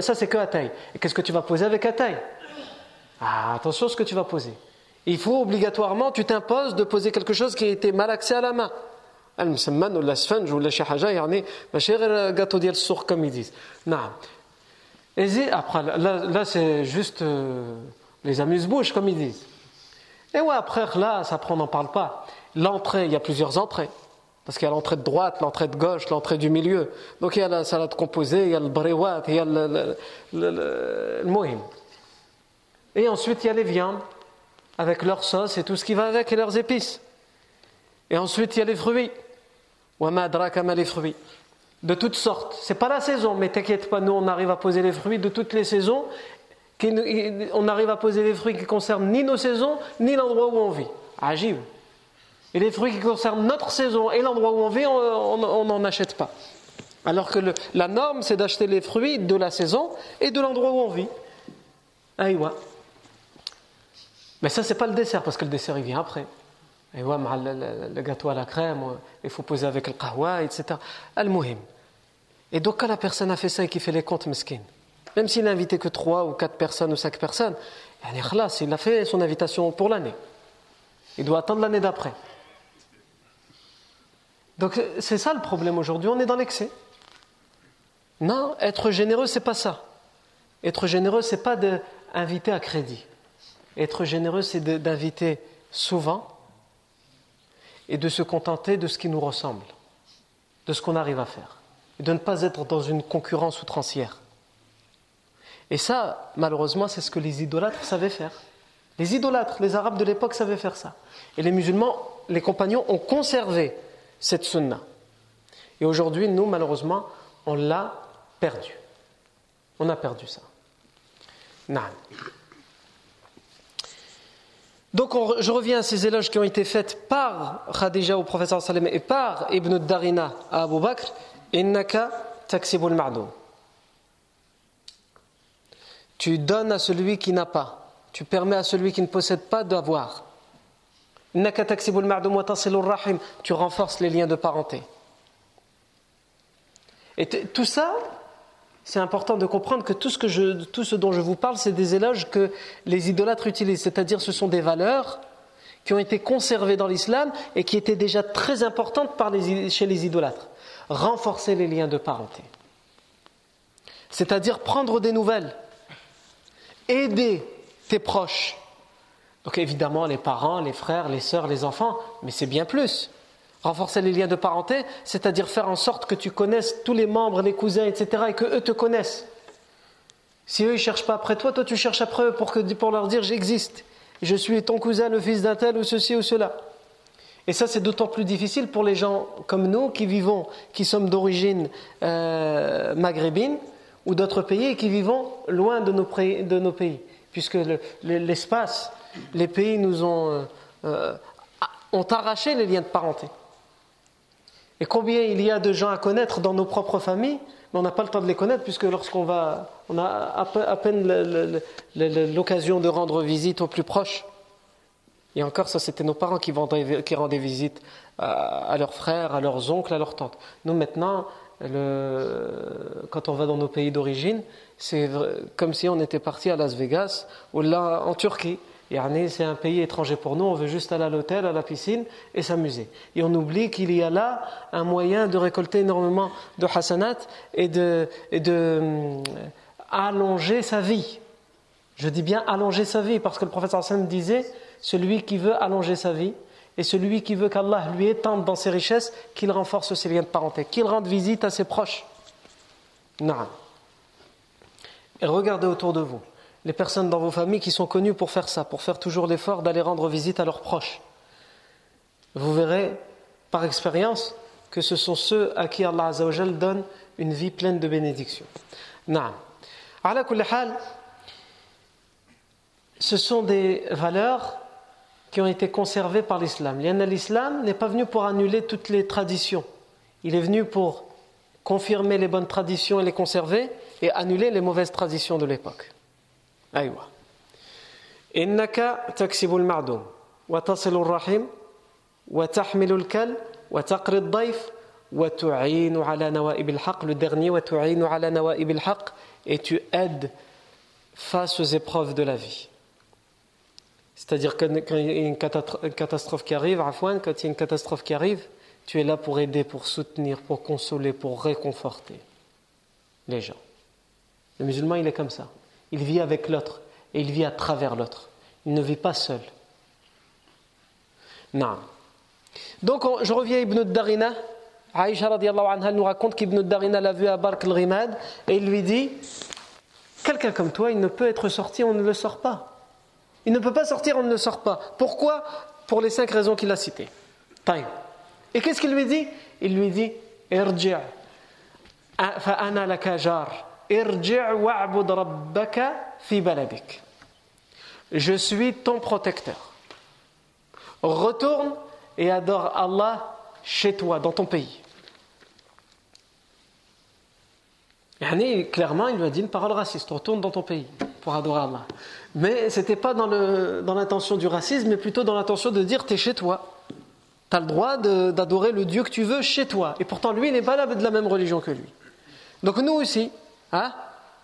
Ça, c'est que à taille. Et qu'est-ce que tu vas poser avec à taille ah, Attention à ce que tu vas poser. Il faut obligatoirement, tu t'imposes de poser quelque chose qui a été mal axé à la main. المسمن ولا سفنج ولا شي حاجه يعني ماشي غير gâteau ديال السوق comme ils disent. نعم. et après, là, c'est juste euh, les amuse-bouches comme ils disent. Et ouais, après, là, ça on n'en parle pas. L'entrée, il y a plusieurs entrées. Parce qu'il y a l'entrée de droite, l'entrée de gauche, l'entrée du milieu. Donc il y a la salade composée, il y a le brewat, il y a le, mohim. Et ensuite, il y a les viandes, avec leur sauce et tout ce qui va avec, et leurs épices. Et ensuite, il y a les fruits. les fruits. De toutes sortes. C'est pas la saison, mais t'inquiète pas, nous, on arrive à poser les fruits de toutes les saisons. On arrive à poser les fruits qui concernent ni nos saisons, ni l'endroit où on vit. Agib. Et les fruits qui concernent notre saison et l'endroit où on vit, on n'en achète pas. Alors que la norme, c'est d'acheter les fruits de la saison et de l'endroit où on vit. Aïwa. Mais ça, c'est pas le dessert, parce que le dessert, il vient après. Le, gâteau à la crème, il faut poser avec le kahwa, etc. Et donc, quand la personne a fait ça et qu'il fait les comptes, mesquines, même s'il n'a invité que trois ou quatre personnes ou cinq personnes, il a fait son invitation pour l'année. Il doit attendre l'année d'après. Donc c'est ça le problème aujourd'hui, on est dans l'excès. Non, être généreux, c'est pas ça. Être généreux, c'est pas d'inviter à crédit. Être généreux, c'est d'inviter souvent et de se contenter de ce qui nous ressemble, de ce qu'on arrive à faire, et de ne pas être dans une concurrence outrancière. Et ça, malheureusement, c'est ce que les idolâtres savaient faire. Les idolâtres, les Arabes de l'époque savaient faire ça. Et les musulmans, les compagnons, ont conservé cette sunna. Et aujourd'hui, nous, malheureusement, on l'a perdu. On a perdu ça. Donc je reviens à ces éloges qui ont été faits par Khadija au professeur Salem et par Ibn Darina à Abu Bakr. Innaka taksibul. Tu donnes à celui qui n'a pas. Tu permets à celui qui ne possède pas d'avoir. Tu renforces les liens de parenté. Et tout ça, c'est important de comprendre que tout ce, dont je vous parle, c'est des éloges que les idolâtres utilisent. C'est-à-dire, ce sont des valeurs qui ont été conservées dans l'islam et qui étaient déjà très importantes les, chez les idolâtres. Renforcer les liens de parenté. C'est-à-dire prendre des nouvelles aider tes proches. Donc évidemment les parents, les frères, les sœurs, les enfants, mais c'est bien plus. Renforcer les liens de parenté, c'est-à-dire faire en sorte que tu connaisses tous les membres, les cousins, etc., et que eux te connaissent. Si eux ne cherchent pas après toi, toi tu cherches après eux pour, que, pour leur dire j'existe. Je suis ton cousin, le fils d'un tel ou ceci ou cela. Et ça, c'est d'autant plus difficile pour les gens comme nous qui vivons, qui sommes d'origine euh, maghrébine, ou d'autres pays qui vivons loin de nos, pays, puisque l'espace, les pays nous euh, euh, ont arraché les liens de parenté. Et combien il y a de gens à connaître dans nos propres familles, mais on n'a pas le temps de les connaître, puisque lorsqu'on va, on a à peine l'occasion de rendre visite aux plus proches. Et encore, ça, c'était nos parents qui, rendaient, qui rendaient visite à, leurs frères, à leurs oncles, à leurs tantes. Nous, maintenant, quand on va dans nos pays d'origine, c'est comme si on était parti à Las Vegas ou là en Turquie. C'est un pays étranger pour nous, on veut juste aller à l'hôtel, à la piscine et s'amuser. Et on oublie qu'il y a là un moyen de récolter énormément de hasanat et de, et de hum, allonger sa vie. Je dis bien allonger sa vie parce que le prophète Hassan disait celui qui veut allonger sa vie, et celui qui veut qu'Allah lui étende dans ses richesses, qu'il renforce ses liens de parenté, qu'il rende visite à ses proches. Non. Et regardez autour de vous les personnes dans vos familles qui sont connues pour faire ça, pour faire toujours l'effort d'aller rendre visite à leurs proches. Vous verrez par expérience que ce sont ceux à qui Allah donne une vie pleine de bénédictions. Non. Ce sont des valeurs qui ont été conservés par l'islam. L'islam n'est pas venu pour annuler toutes les traditions. Il est venu pour confirmer les bonnes traditions et les conserver et annuler les mauvaises traditions de l'époque. Wa tasilur rahim wa tahmilul kal wa taqri daif wa tu'inu ala nawa'ib al-haq le dernier tu'inu ala nawa'ib al-haq et tu aides face aux épreuves de la vie. C'est-à-dire quand il y a une catastrophe qui arrive, quand il y a une catastrophe qui arrive, tu es là pour aider, pour soutenir, pour consoler, pour réconforter les gens. Le musulman, il est comme ça. Il vit avec l'autre et il vit à travers l'autre. Il ne vit pas seul. Non. Donc, je reviens à Ibn Darina. Aïcha anha nous raconte qu'Ibn Darina l'a vu à Bark al-Rimad et il lui dit Quelqu'un comme toi, il ne peut être sorti, on ne le sort pas. Il ne peut pas sortir, on ne le sort pas. Pourquoi? Pour les cinq raisons qu'il a citées. Et qu'est-ce qu'il lui dit? Il lui dit Irji' fa'ana laka jar. Je suis ton protecteur. Retourne et adore Allah chez toi, dans ton pays. clairement, il lui a dit une parole raciste. Retourne dans ton pays pour adorer Allah. Mais ce n'était pas dans l'intention du racisme, mais plutôt dans l'intention de dire es chez toi. Tu as le droit d'adorer le Dieu que tu veux chez toi. Et pourtant, lui, n'est pas de la même religion que lui. Donc nous aussi, hein,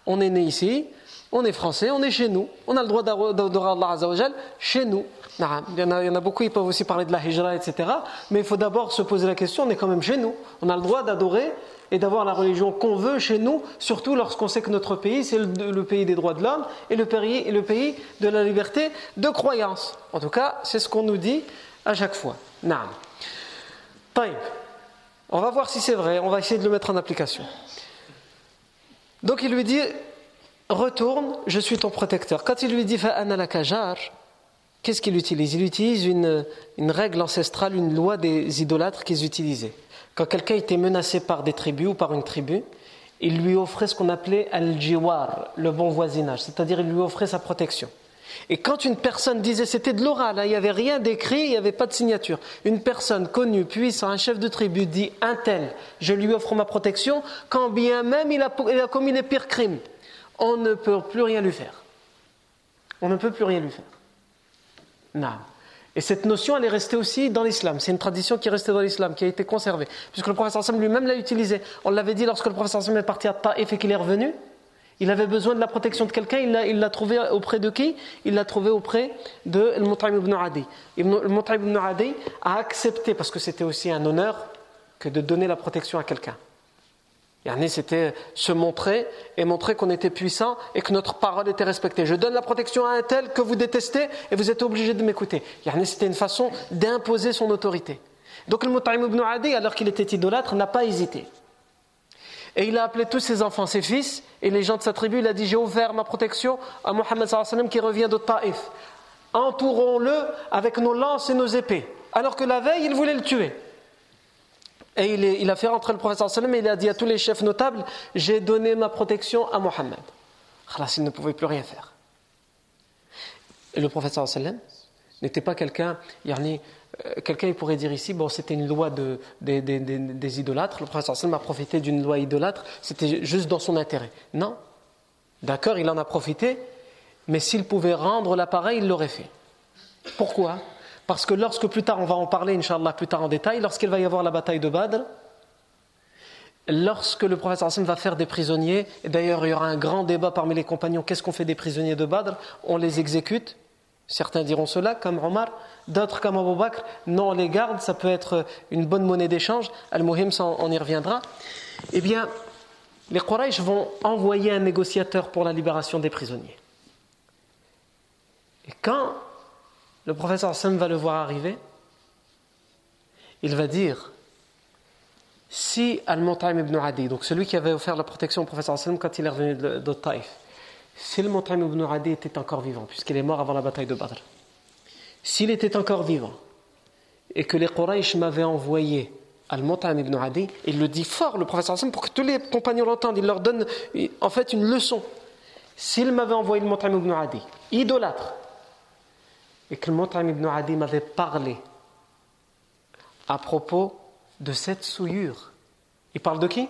on est né ici, on est français, on est chez nous. On a le droit d'adorer Allah Azzawajal chez nous. Il y, en a, beaucoup, ils peuvent aussi parler de la hijra, etc. Mais il faut d'abord se poser la question, on est quand même chez nous. On a le droit d'adorer et d'avoir la religion qu'on veut chez nous, surtout lorsqu'on sait que notre pays, c'est le, pays des droits de l'homme et le pays, le pays de la liberté de croyance. En tout cas, c'est ce qu'on nous dit à chaque fois. Naam. On va voir si c'est vrai, on va essayer de le mettre en application. Donc il lui dit Retourne, je suis ton protecteur. Quand il lui dit Fa'ana la kajar, qu'est-ce qu'il utilise? Il utilise une, une règle ancestrale, une loi des idolâtres qu'ils utilisaient. Quand quelqu'un était menacé par des tribus ou par une tribu, il lui offrait ce qu'on appelait al-jiwar, le bon voisinage, c'est-à-dire il lui offrait sa protection. Et quand une personne disait, c'était de l'oral, hein, il n'y avait rien d'écrit, il n'y avait pas de signature. Une personne connue, puissante, un chef de tribu dit, un tel, je lui offre ma protection, quand bien même il a, commis les pires crimes, on ne peut plus rien lui faire. On ne peut plus rien lui faire. Non. Et cette notion, elle est restée aussi dans l'islam. C'est une tradition qui est restée dans l'islam, qui a été conservée. Puisque le professeur Hassan lui-même l'a utilisé. On l'avait dit lorsque le professeur Hassan est parti à Taif et qu'il est revenu. Il avait besoin de la protection de quelqu'un, il l'a trouvé auprès de qui? Il l'a trouvé auprès de Al-Mut'im ibn Adi. Al-Mut'im ibn Adi a accepté, parce que c'était aussi un honneur, que de donner la protection à quelqu'un. C'était se montrer et montrer qu'on était puissant et que notre parole était respectée. Je donne la protection à un tel que vous détestez et vous êtes obligé de m'écouter. C'était une façon d'imposer son autorité. Donc le ibn Adi, alors qu'il était idolâtre, n'a pas hésité. Et il a appelé tous ses enfants, ses fils, et les gens de sa tribu, il a dit J'ai offert ma protection à Mohammed qui revient de Taif. Entourons-le avec nos lances et nos épées. Alors que la veille, il voulait le tuer. Et il, a fait rentrer le professeur et il a dit à tous les chefs notables J'ai donné ma protection à Mohammed. Alors, il ne pouvait plus rien faire. Et le professeur n'était pas quelqu'un, euh, quelqu'un il pourrait dire ici, bon c'était une loi de, des, idolâtres, le professeur sallam a profité d'une loi idolâtre, c'était juste dans son intérêt. Non, d'accord, il en a profité, mais s'il pouvait rendre l'appareil, il l'aurait fait. Pourquoi? Parce que lorsque plus tard, on va en parler, Inch'Allah, plus tard en détail, lorsqu'il va y avoir la bataille de Badr, lorsque le prophète Hassan va faire des prisonniers, et d'ailleurs il y aura un grand débat parmi les compagnons, qu'est-ce qu'on fait des prisonniers de Badr? On les exécute, certains diront cela, comme Omar, d'autres comme Abu Bakr, non, on les garde, ça peut être une bonne monnaie d'échange, Al-Muhim, on y reviendra. Eh bien, les Quraysh vont envoyer un négociateur pour la libération des prisonniers. Et quand le professeur Hassan va le voir arriver, il va dire si Al-Mut'im ibn Adi, donc celui qui avait offert la protection au professeur Hassan quand il est revenu de, Taïf, si Al-Mut'im ibn Adi était encore vivant, puisqu'il est mort avant la bataille de Badr, s'il était encore vivant et que les Quraysh m'avaient envoyé Al-Mut'im ibn Adi, il le dit fort, le professeur Hassan, pour que tous les compagnons l'entendent, il leur donne en fait une leçon. S'il m'avait envoyé le Mut'im ibn Adi, idolâtre, et que le Mut'im ibn Adi m'avait parlé à propos de cette souillure. Il parle de qui?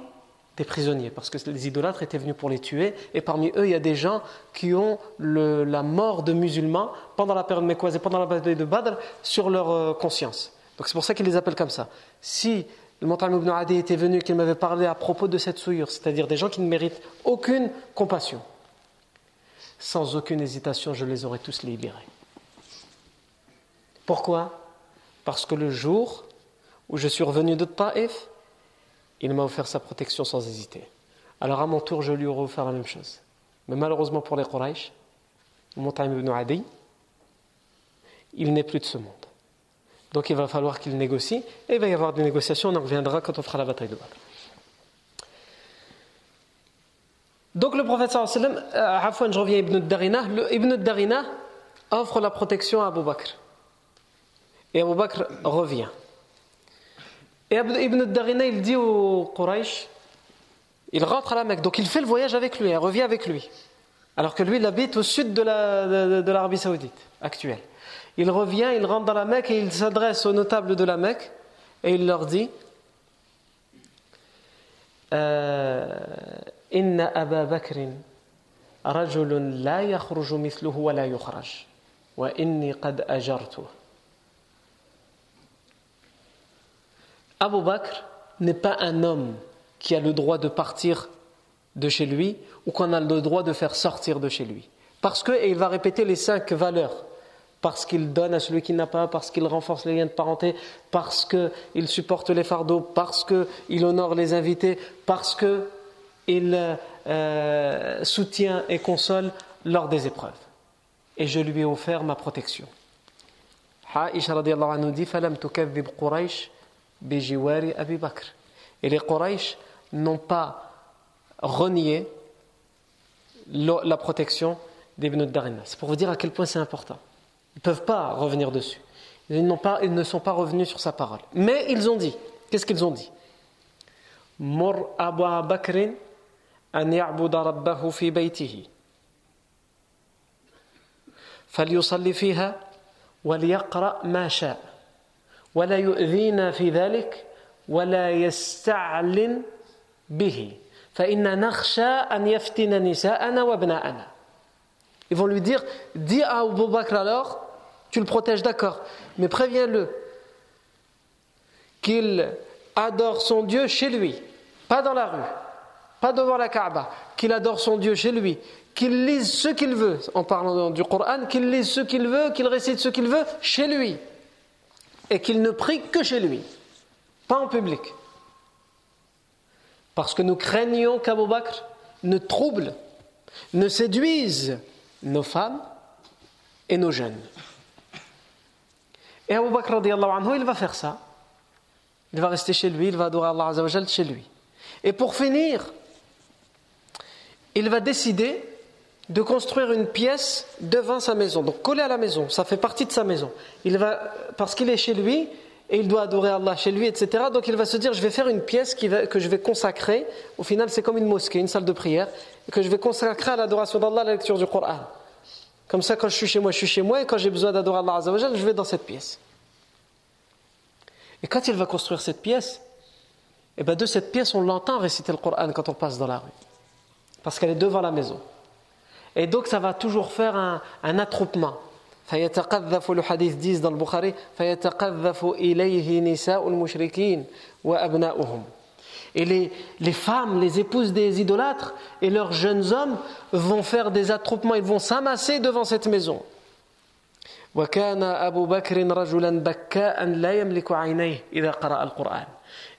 Des prisonniers, parce que les idolâtres étaient venus pour les tuer, et parmi eux, il y a des gens qui ont la mort de musulmans pendant la période mécoise et pendant la bataille de Badr sur leur euh, conscience. Donc c'est pour ça qu'il les appelle comme ça. Si le Montagne ibn Adi était venu, qu'il m'avait parlé à propos de cette souillure, c'est-à-dire des gens qui ne méritent aucune compassion, sans aucune hésitation, je les aurais tous libérés. Pourquoi? Parce que le jour où je suis revenu de Taif, il m'a offert sa protection sans hésiter. Alors à mon tour, je lui aurais offert la même chose. Mais malheureusement pour les Quraysh, Montagne ibn Adi, il n'est plus de ce monde. Donc il va falloir qu'il négocie, et il va y avoir des négociations, on en reviendra quand on fera la bataille de Badr. Donc le prophète sallallahu alayhi wa sallam, je reviens à Ibn Darina, Ibn Darina offre la protection à Abu Bakr. Et Abu Bakr revient. Et Ibn Darina, il dit au Quraysh, il rentre à la Mecque, donc il fait le voyage avec lui, il revient avec lui. Alors que lui, il habite au sud de l'Arabie Saoudite actuelle. Il revient, il rentre dans la Mecque et il s'adresse aux notables de la Mecque et il leur dit Inna Aba Bakrin la wa la wa inni. Abu Bakr n'est pas un homme qui a le droit de partir de chez lui ou qu'on a le droit de faire sortir de chez lui. Parce que, et il va répéter les cinq valeurs parce qu'il donne à celui qui n'a pas, parce qu'il renforce les liens de parenté, parce qu'il supporte les fardeaux, parce qu'il honore les invités, parce qu'il euh, soutient et console lors des épreuves. Et je lui ai offert ma protection. Dit Et les Quraysh n'ont pas renié la protection d'Ibn Darina. C'est pour vous dire à quel point c'est important. Ils ne peuvent pas revenir dessus. Ils, pas, ils ne sont pas revenus sur sa parole. Mais ils ont dit. Qu'est-ce qu'ils ont dit Mur Abu Bakrin an ya'buda rabbahu fi baytihi. فليصلي فيها وليقرأ ما شاء ولا يؤذينا في ذلك ولا يستعلن به فإن نخشى أن يفتن نساءنا وابناءنا Ils vont lui dire, dis à Abu Bakr alors, tu le protèges, d'accord, mais préviens-le qu'il adore son Dieu chez lui, pas dans la rue, pas devant la Kaaba, qu'il adore son Dieu chez lui, qu'il lise ce qu'il veut, en parlant du Coran, qu'il lise ce qu'il veut, qu'il récite ce qu'il veut chez lui, et qu'il ne prie que chez lui, pas en public. Parce que nous craignons qu'Abu Bakr ne trouble, ne séduise nos femmes et nos jeunes. Et Abu Bakr anhu, il va faire ça. Il va rester chez lui, il va adorer Allah chez lui. Et pour finir, il va décider de construire une pièce devant sa maison, donc collée à la maison, ça fait partie de sa maison. Il va, parce qu'il est chez lui et il doit adorer Allah chez lui, etc. Donc il va se dire, je vais faire une pièce que je vais consacrer. Au final, c'est comme une mosquée, une salle de prière que je vais consacrer à l'adoration d'Allah, à la lecture du Coran. Comme ça, quand je suis chez moi, je suis chez moi, et quand j'ai besoin d'adorer Allah Azzawajal, je vais dans cette pièce. Et quand il va construire cette pièce, et eh bien de cette pièce, on l'entend réciter le Coran quand on passe dans la rue. Parce qu'elle est devant la maison. Et donc, ça va toujours faire un, un attroupement. le hadith dit dans le Bukhari et les, les, femmes, les épouses des idolâtres et leurs jeunes hommes vont faire des attroupements, ils vont s'amasser devant cette maison.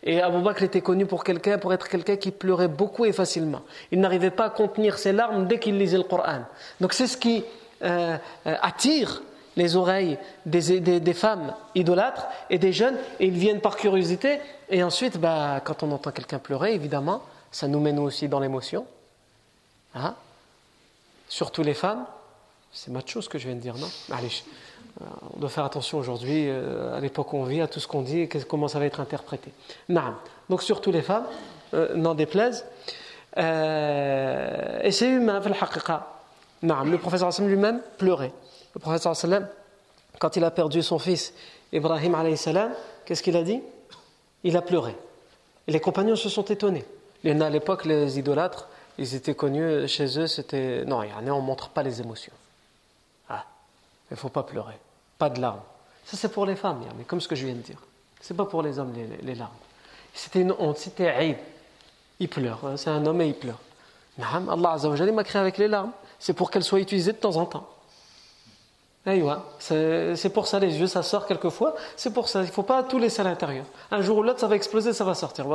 Et Abu Bakr était connu pour quelqu'un, pour être quelqu'un qui pleurait beaucoup et facilement. Il n'arrivait pas à contenir ses larmes dès qu'il lisait le Coran. Donc c'est ce qui euh, euh, attire les oreilles des, femmes idolâtres et des jeunes, et ils viennent par curiosité. Et ensuite, bah, quand on entend quelqu'un pleurer, évidemment, ça nous met aussi dans l'émotion. Hein Surtout les femmes. C'est macho ce que je viens de dire, non? Allez, on doit faire attention aujourd'hui, euh, à l'époque où on vit, à tout ce qu'on dit et comment ça va être interprété. Non. Donc surtout les femmes, euh, n'en déplaise. et c'est humain, le professeur lui-même pleurait. Le professeur sallam, quand il a perdu son fils Ibrahim alayhi salam, qu'est-ce qu'il a dit? Il a pleuré. Et les compagnons se sont étonnés. à l'époque, les idolâtres, ils étaient connus chez eux, c'était. Non, on ne montre pas les émotions. Ah, il ne faut pas pleurer. Pas de larmes. Ça, c'est pour les femmes, mais comme ce que je viens de dire. Ce n'est pas pour les hommes, les, larmes. C'était une honte, c'était. Il pleure, hein, c'est un homme et il pleure. Allah Azzawajal m'a créé avec les larmes. C'est pour qu'elles soient utilisées de temps en temps. C'est pour ça les yeux, ça sort quelquefois. C'est pour ça, il ne faut pas tout laisser à l'intérieur. Un jour ou l'autre, ça va exploser, ça va sortir.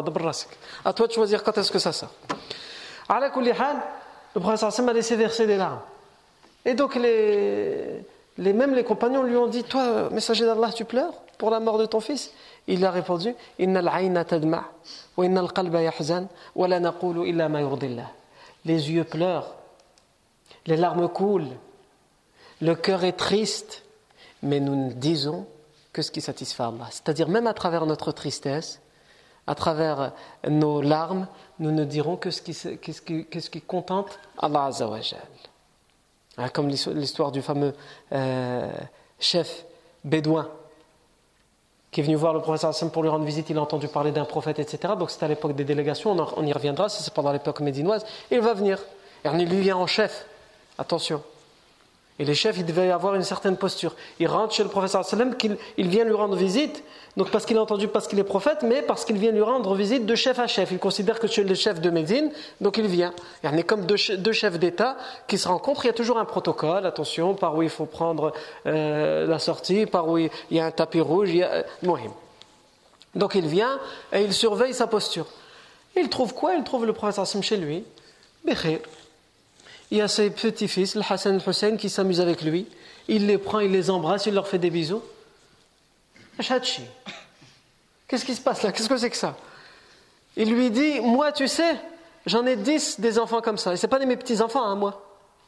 À toi de choisir quand est-ce que ça sort. Le prophète a laissé verser des larmes. Et donc, les, les, même les compagnons lui ont dit Toi, messager d'Allah, tu pleures pour la mort de ton fils? Il a répondu Les yeux pleurent, les larmes coulent le cœur est triste, mais nous ne disons que ce qui satisfait Allah. C'est-à-dire même à travers notre tristesse, à travers nos larmes, nous ne dirons que ce qui, ce qui, contente Allah. Hein, comme l'histoire du fameux euh, chef bédouin qui est venu voir le prophète pour lui rendre visite, il a entendu parler d'un prophète, etc. Donc c'était à l'époque des délégations, on, y reviendra, c'est pendant l'époque médinoise. Il va venir. Et il lui vient en chef. Attention. Et les chefs, ils devaient avoir une certaine posture. Il rentre chez le professeur sallam, qu'il il vient lui rendre visite, donc parce qu'il a entendu, parce qu'il est prophète, mais parce qu'il vient lui rendre visite de chef à chef. Il considère que tu es le chef de Médine, donc il vient. Il y en a comme deux, chefs d'État qui se rencontrent, il y a toujours un protocole, attention, par où il faut prendre euh, la sortie, par où il y a un tapis rouge, il y a... Euh, donc il vient et il surveille sa posture. Il trouve quoi? Il trouve le professeur sallam chez lui. Békhir il y a ses petits-fils, le Hassan et Hussein, qui s'amusent avec lui. Il les prend, il les embrasse, il leur fait des bisous. Qu'est-ce qui se passe là? Qu'est-ce que c'est que ça? Il lui dit Moi, tu sais, j'en ai dix des enfants comme ça. Et ce pas mes petits-enfants à hein, moi.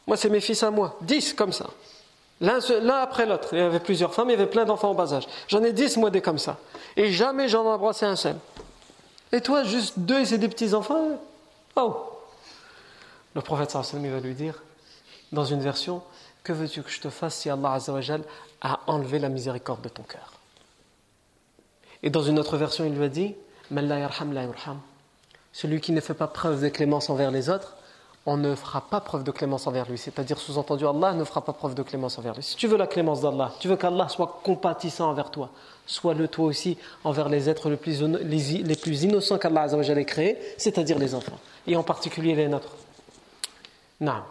Moi, c'est mes fils à moi. Dix comme ça. L'un après l'autre. Il y avait plusieurs femmes, il y avait plein d'enfants en bas âge. J'en ai dix, moi, des comme ça. Et jamais j'en ai embrassé un seul. Et toi, juste deux c'est des petits-enfants? Oh le prophète sallallahu va lui dire, dans une version, que veux-tu que je te fasse si Allah a enlevé la miséricorde de ton cœur? Et dans une autre version, il lui a dit, celui qui ne fait pas preuve de clémence envers les autres, on ne fera pas preuve de clémence envers lui. C'est-à-dire, sous-entendu, Allah ne fera pas preuve de clémence envers lui. Si tu veux la clémence d'Allah, tu veux qu'Allah soit compatissant envers toi, sois-le toi aussi envers les êtres les plus, les plus innocents qu'Allah a créés, c'est-à-dire les enfants, et en particulier les nôtres. Non.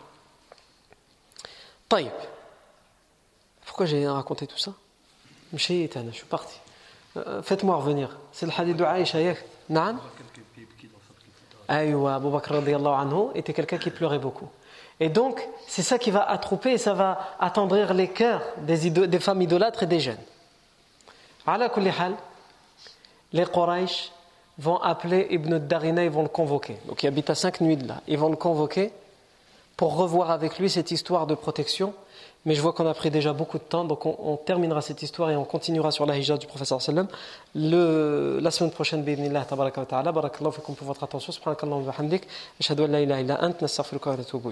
طيب. Pourquoi j'ai raconté tout ça Je suis parti. Euh, faites-moi revenir. C'est le hadith de Aïcha. Non Aïwa, Abu Bakr anhu était quelqu'un qui pleurait beaucoup. Et donc, c'est ça qui va attrouper et ça va attendrir les cœurs des, des femmes idolâtres et des jeunes. les Quraysh vont appeler Ibn Darina, ils vont le convoquer. Donc il habite à cinq nuits de là. Ils vont le convoquer pour revoir avec lui cette histoire de protection. Mais je vois qu'on a pris déjà beaucoup de temps, donc on, terminera cette histoire et on continuera sur la hijra du professeur sallam le, la semaine prochaine. Bidnillah, tabaraka wa ta'ala. Barakallahu fikum pour votre attention. Subhanakallahu wa bihamdik. Ashhadu an la ilaha illa ant. Nastaghfiruka wa natubu